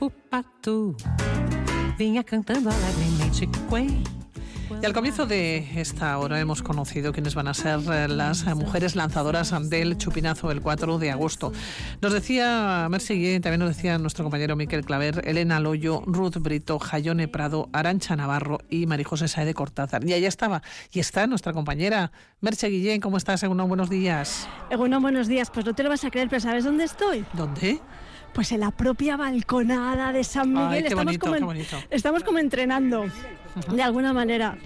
o pato vinha cantando alegremente. Y al comienzo de esta hora hemos conocido quiénes van a ser eh, las mujeres lanzadoras del Chupinazo el 4 de agosto. Nos decía Mercy también nos decía nuestro compañero Miquel Claver, Elena Loyo, Ruth Brito, Jayone Prado, Arancha Navarro y Marijose Saede Cortázar. Y allá estaba. Y está nuestra compañera Merce Guillén. ¿Cómo estás, Egunon? Buenos días. Egunon, buenos días. Pues no te lo vas a creer, pero ¿sabes dónde estoy? ¿Dónde? Pues en la propia balconada de San Miguel. estamos, como estamos como entrenando, de alguna manera.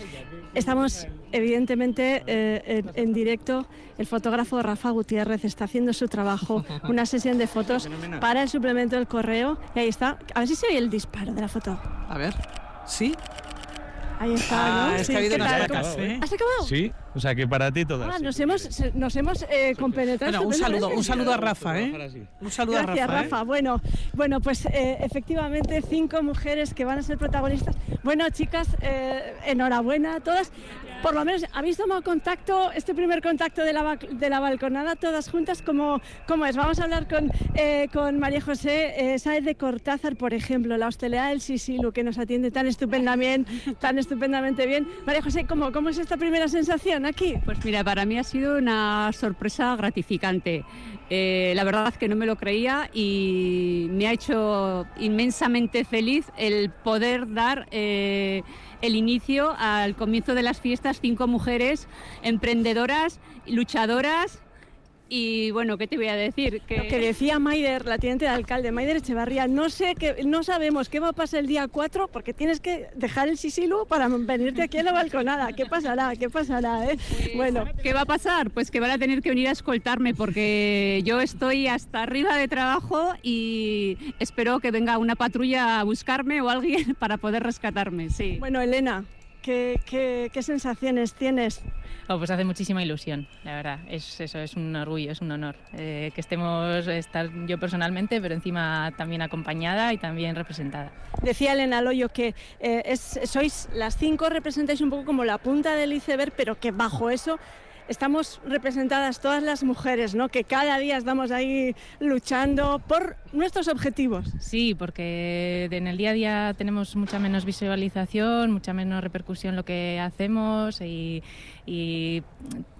Estamos, evidentemente, eh, en, directo. El fotógrafo Rafa Gutiérrez está haciendo su trabajo, una sesión de fotos para el suplemento del correo. Y ahí está. A ver si se oye el disparo de la foto. A ver. ¿Sí? Ahí está, ah, Es que ha habido unas vacas, ¿eh? ¿Has acabado? Sí, o sea que para ti todas. Ah, nos hemos, nos hemos eh, compenetrado. Bueno, un saludo, un saludo a Rafa, ¿eh? Un saludo a Rafa. Gracias, Rafa. ¿eh? Bueno, bueno, pues eh, efectivamente cinco mujeres que van a ser protagonistas. Bueno, chicas, eh, enhorabuena a todas por lo menos, ¿habéis tomado contacto, este primer contacto de la, de la balconada, todas juntas? ¿Cómo, cómo es? Vamos a hablar con, eh, con María José eh, de Cortázar, por ejemplo, la hostelera del Sisilu, que nos atiende tan estupendamente, tan estupendamente bien. María José, ¿cómo, ¿cómo es esta primera sensación aquí? Pues mira, para mí ha sido una sorpresa gratificante. Eh, la verdad es que no me lo creía y me ha hecho inmensamente feliz el poder dar eh, el inicio al comienzo de las fiestas cinco mujeres emprendedoras, luchadoras y bueno, ¿qué te voy a decir? Que... Lo que decía Maider, la teniente de alcalde, Maider Echevarría, no sé que no sabemos qué va a pasar el día 4 porque tienes que dejar el sisilu para venirte aquí a la balconada. ¿Qué pasará? ¿Qué pasará? Eh? Pues, bueno, ¿qué va a pasar? Pues que van a tener que venir a escoltarme porque yo estoy hasta arriba de trabajo y espero que venga una patrulla a buscarme o alguien para poder rescatarme. Sí. Bueno, Elena, ¿qué, qué, qué sensaciones tienes? Oh, pues hace muchísima ilusión, la verdad. Es eso, es un orgullo, es un honor eh, que estemos, estar yo personalmente, pero encima también acompañada y también representada. Decía Elena Loyo que eh, sois las cinco, representáis un poco como la punta del iceberg, pero que bajo eso estamos representadas todas las mujeres, ¿no? Que cada día estamos ahí luchando por nuestros objetivos. Sí, porque en el día a día tenemos mucha menos visualización, mucha menos repercusión lo que hacemos y,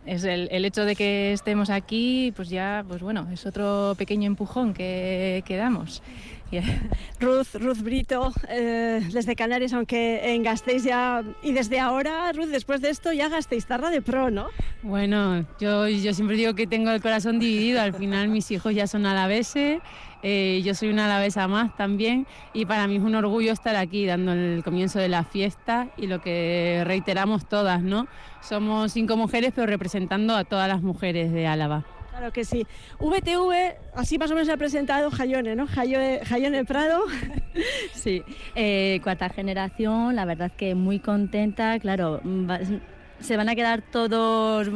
es el, hecho de que estemos aquí, pues ya, pues bueno, es otro pequeño empujón que, que damos. Ruth, Ruth Brito, eh, desde Canarias, aunque en Gasteiz ya, y desde ahora, Ruth, después de esto ya Gasteiz tarda de pro, ¿no? Bueno, yo, yo siempre digo que tengo el corazón dividido, al final mis hijos ya son alaveses, eh, yo soy una alavesa más también y para mí es un orgullo estar aquí dando el comienzo de la fiesta y lo que reiteramos todas, ¿no? Somos cinco mujeres pero representando a todas las mujeres de Álava. Claro que sí. VTV, así más o menos se ha presentado Jayone, ¿no? Jayone, Prado. Sí, eh, cuarta generación, la verdad que muy contenta, claro, se van a quedar todos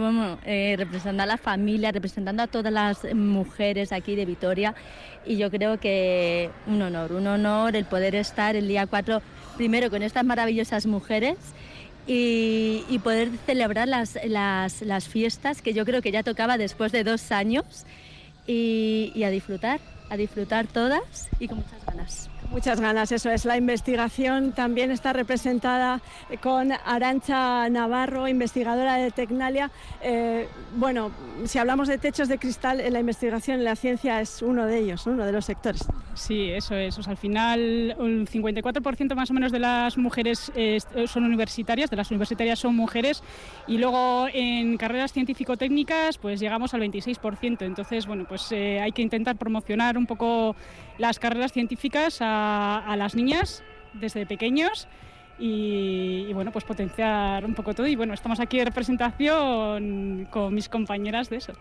eh, representando a la familia, representando a todas las mujeres aquí de Vitoria y yo creo que un honor, un honor el poder estar el día 4 primero con estas maravillosas mujeres y, poder celebrar las, las, fiestas que yo creo que ya tocaba después de dos años y a disfrutar, a disfrutar todas y con muchas ganas. Muchas ganas, eso es. La investigación también está representada con Arancha Navarro, investigadora de Tecnalia. Eh, bueno, si hablamos de techos de cristal, en la investigación, en la ciencia es uno de ellos, uno de los sectores. Sí, eso es. al final, un 54% más o menos de las mujeres eh, son universitarias, de las universitarias son mujeres, y luego en carreras científico-técnicas, pues llegamos al 26%. Entonces, bueno, pues eh, hay que intentar promocionar un poco las carreras científicas a, las niñas desde pequeños y, bueno, pues potenciar un poco todo. Y bueno, estamos aquí en representación con mis compañeras de eso.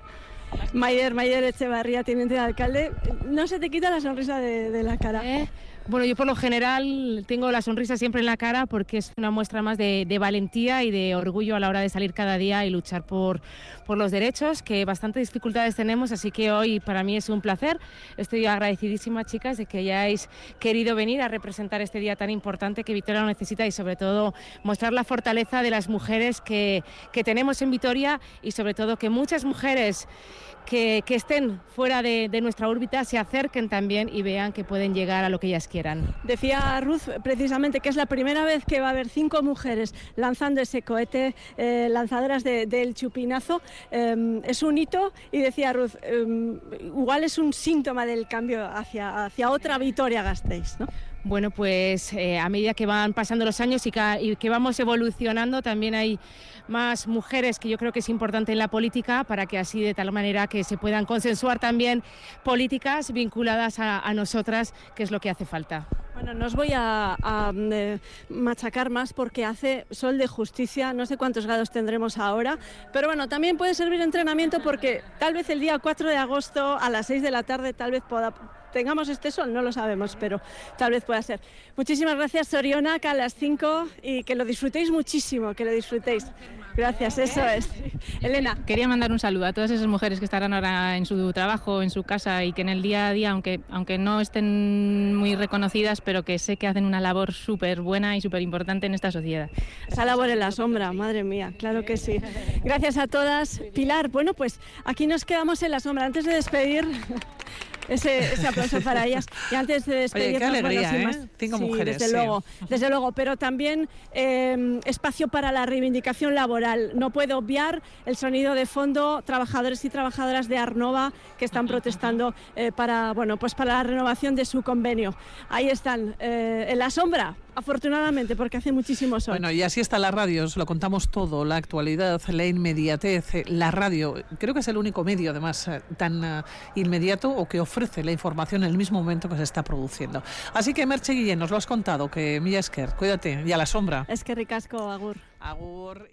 Mayer, Mayer Echevarría, teniente de alcalde, no se te quita la sonrisa de, la cara. ¿Eh? Bueno, yo por lo general tengo la sonrisa siempre en la cara porque es una muestra más de, valentía y de orgullo a la hora de salir cada día y luchar por, por los derechos, que bastantes dificultades tenemos, así que hoy para mí es un placer. Estoy agradecidísima, chicas, de que hayáis querido venir a representar este día tan importante que Vitoria lo necesita y sobre todo mostrar la fortaleza de las mujeres que, que tenemos en Vitoria y sobre todo que muchas mujeres que, que estén fuera de, nuestra órbita se acerquen también y vean que pueden llegar a lo que ellas Decía Ruth precisamente que es la primera vez que va a haber cinco mujeres lanzando ese cohete, eh, lanzadoras del de, chupinazo. Eh, es un hito y decía Ruth, eh, igual es un síntoma del cambio hacia, hacia otra Vitoria Gasteiz, ¿no? Bueno, pues eh, a medida que van pasando los años y que, y que, vamos evolucionando, también hay más mujeres que yo creo que es importante en la política para que así de tal manera que se puedan consensuar también políticas vinculadas a, a nosotras, que es lo que hace falta. Bueno, no os voy a, a eh, machacar más porque hace sol de justicia, no sé cuántos grados tendremos ahora, pero bueno, también puede servir entrenamiento porque tal vez el día 4 de agosto a las 6 de la tarde tal vez pueda, tengamos este sol, no lo sabemos, pero tal vez pueda ser. Muchísimas gracias Soriona, que a las 5 y que lo disfrutéis muchísimo, que lo disfrutéis. Gracias, eso es. Elena. Quería mandar un saludo a todas esas mujeres que estarán ahora en su trabajo, en su casa y que en el día a día, aunque, aunque no estén muy reconocidas, pero que sé que hacen una labor súper buena y súper importante en esta sociedad. Esa labor en la sombra, madre mía, claro que sí. Gracias a todas. Pilar, bueno, pues aquí nos quedamos en la sombra. Antes de despedir, ese, ese, aplauso para ellas. Y antes de despedirnos, Oye, qué alegría, bueno, ¿eh? Cinco sí, mujeres. Desde sí. luego, desde luego, pero también eh, espacio para la reivindicación laboral. No puedo obviar el sonido de fondo, trabajadores y trabajadoras de Arnova que están protestando eh, para, bueno, pues para la renovación de su convenio. Ahí están, eh, en la sombra, afortunadamente, porque hace muchísimo sol. Bueno, y así está la radio, os lo contamos todo, la actualidad, la inmediatez, la radio, creo que es el único medio, además, tan uh, inmediato o que ofrece la información en el mismo momento que se está produciendo. Así que, Merche Guillén, nos lo has contado, que Milla Esker, cuídate, y a la sombra. Es que ricasco, Agur. Agur.